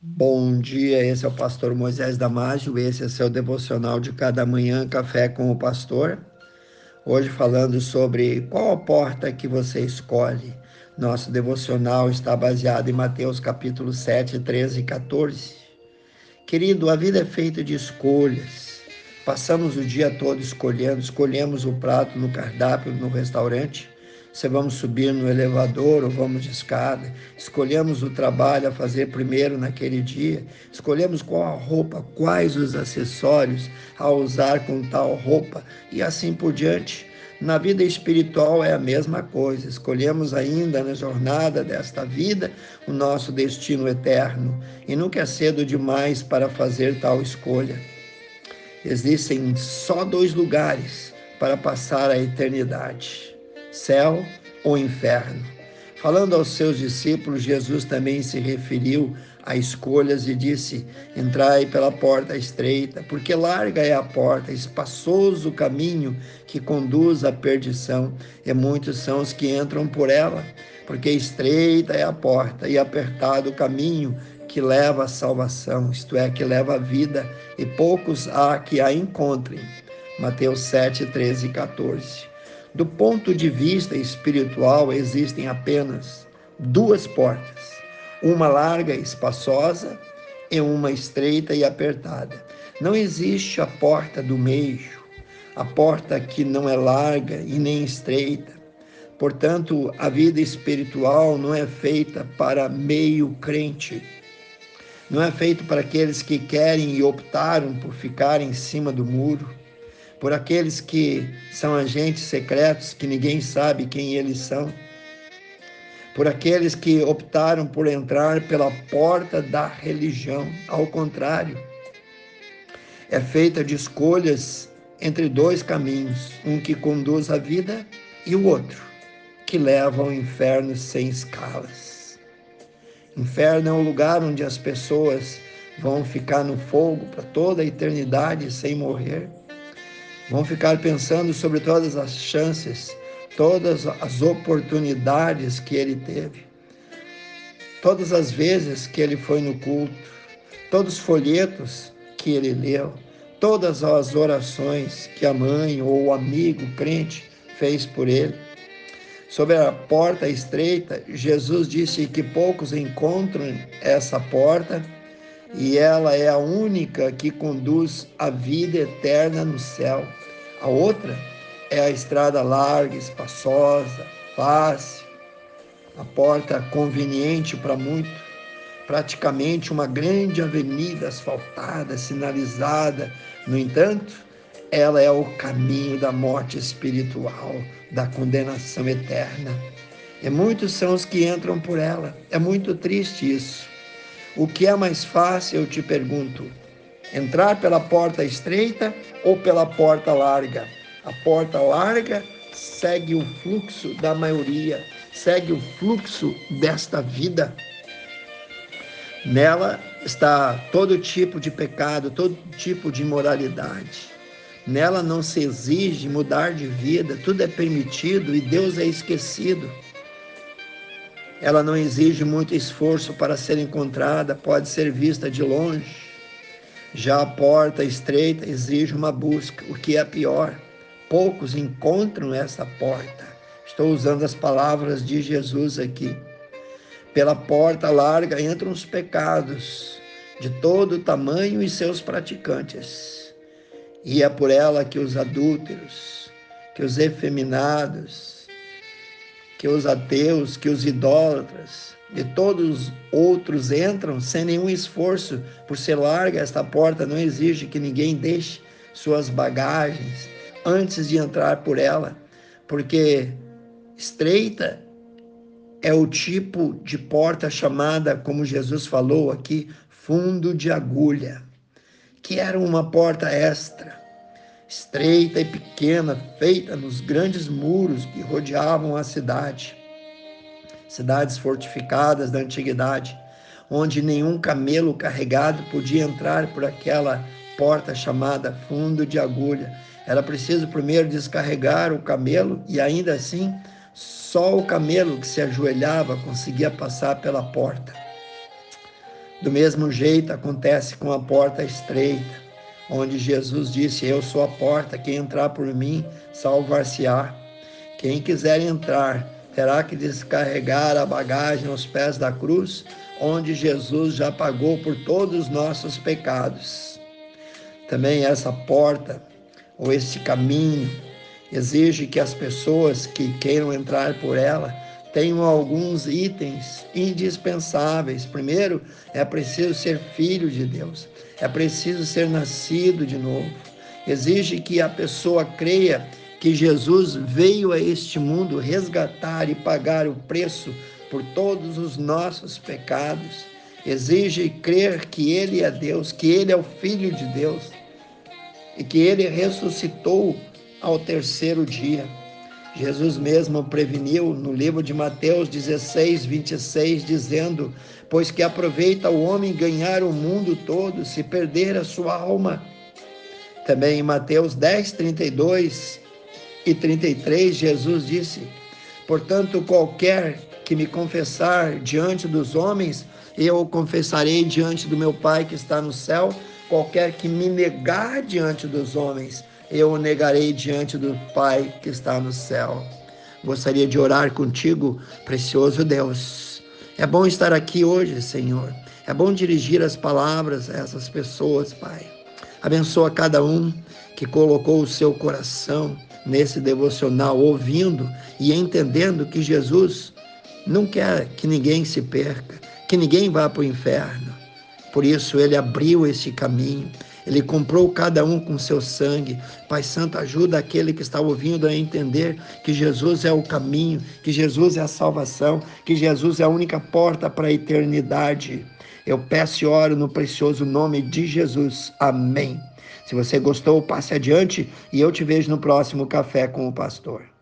Bom dia, esse é o pastor Moisés Damásio, esse é seu devocional de cada manhã, Café com o Pastor. Hoje falando sobre qual a porta que você escolhe. Nosso devocional está baseado em Mateus capítulo 7, 13 e 14. Querido, a vida é feita de escolhas. Passamos o dia todo escolhendo, escolhemos o prato no cardápio no restaurante, se vamos subir no elevador ou vamos de escada. Escolhemos o trabalho a fazer primeiro naquele dia. Escolhemos qual a roupa, quais os acessórios a usar com tal roupa e assim por diante. Na vida espiritual é a mesma coisa. Escolhemos ainda na jornada desta vida o nosso destino eterno e nunca é cedo demais para fazer tal escolha. Existem só dois lugares para passar a eternidade céu ou inferno. Falando aos seus discípulos, Jesus também se referiu a escolhas e disse: Entrai pela porta estreita, porque larga é a porta, espaçoso o caminho que conduz à perdição, e muitos são os que entram por ela, porque estreita é a porta e apertado o caminho que leva à salvação, isto é, que leva à vida, e poucos há que a encontrem. Mateus 7, 13 e 14. Do ponto de vista espiritual, existem apenas duas portas: uma larga e espaçosa e uma estreita e apertada. Não existe a porta do meio, a porta que não é larga e nem estreita. Portanto, a vida espiritual não é feita para meio crente. Não é feito para aqueles que querem e optaram por ficar em cima do muro por aqueles que são agentes secretos que ninguém sabe quem eles são, por aqueles que optaram por entrar pela porta da religião. Ao contrário, é feita de escolhas entre dois caminhos, um que conduz à vida e o outro que leva ao inferno sem escalas. Inferno é o lugar onde as pessoas vão ficar no fogo para toda a eternidade sem morrer vão ficar pensando sobre todas as chances, todas as oportunidades que ele teve, todas as vezes que ele foi no culto, todos os folhetos que ele leu, todas as orações que a mãe ou o amigo crente fez por ele. Sobre a porta estreita, Jesus disse que poucos encontram essa porta e ela é a única que conduz à vida eterna no céu. A outra é a estrada larga, espaçosa, fácil, a porta conveniente para muito, praticamente uma grande avenida asfaltada, sinalizada. No entanto, ela é o caminho da morte espiritual, da condenação eterna. E muitos são os que entram por ela. É muito triste isso. O que é mais fácil, eu te pergunto, entrar pela porta estreita ou pela porta larga? A porta larga segue o fluxo da maioria, segue o fluxo desta vida. Nela está todo tipo de pecado, todo tipo de imoralidade. Nela não se exige mudar de vida, tudo é permitido e Deus é esquecido. Ela não exige muito esforço para ser encontrada, pode ser vista de longe. Já a porta estreita exige uma busca, o que é pior. Poucos encontram essa porta. Estou usando as palavras de Jesus aqui. Pela porta larga entram os pecados de todo tamanho e seus praticantes. E é por ela que os adúlteros, que os efeminados, que os ateus, que os idólatras e todos outros entram sem nenhum esforço, por ser larga esta porta, não exige que ninguém deixe suas bagagens antes de entrar por ela, porque estreita é o tipo de porta chamada, como Jesus falou aqui, fundo de agulha, que era uma porta extra estreita e pequena, feita nos grandes muros que rodeavam a cidade. Cidades fortificadas da antiguidade, onde nenhum camelo carregado podia entrar por aquela porta chamada fundo de agulha. Era preciso primeiro descarregar o camelo e ainda assim só o camelo que se ajoelhava conseguia passar pela porta. Do mesmo jeito acontece com a porta estreita, onde Jesus disse: Eu sou a porta, quem entrar por mim salvar-se-á. Quem quiser entrar terá que descarregar a bagagem aos pés da cruz, onde Jesus já pagou por todos os nossos pecados. Também essa porta, ou esse caminho, exige que as pessoas que queiram entrar por ela tenho alguns itens indispensáveis. Primeiro, é preciso ser filho de Deus, é preciso ser nascido de novo. Exige que a pessoa creia que Jesus veio a este mundo resgatar e pagar o preço por todos os nossos pecados. Exige crer que Ele é Deus, que Ele é o Filho de Deus e que Ele ressuscitou ao terceiro dia. Jesus mesmo preveniu no livro de Mateus 16, 26, dizendo: Pois que aproveita o homem ganhar o mundo todo se perder a sua alma. Também em Mateus 10, 32 e 33, Jesus disse: Portanto, qualquer que me confessar diante dos homens, eu o confessarei diante do meu Pai que está no céu. Qualquer que me negar diante dos homens, eu o negarei diante do Pai que está no céu. Gostaria de orar contigo, precioso Deus. É bom estar aqui hoje, Senhor. É bom dirigir as palavras a essas pessoas, Pai. Abençoa cada um que colocou o seu coração nesse devocional, ouvindo e entendendo que Jesus não quer que ninguém se perca, que ninguém vá para o inferno. Por isso, ele abriu esse caminho ele comprou cada um com seu sangue. Pai Santo, ajuda aquele que está ouvindo a entender que Jesus é o caminho, que Jesus é a salvação, que Jesus é a única porta para a eternidade. Eu peço e oro no precioso nome de Jesus. Amém. Se você gostou, passe adiante e eu te vejo no próximo Café com o Pastor.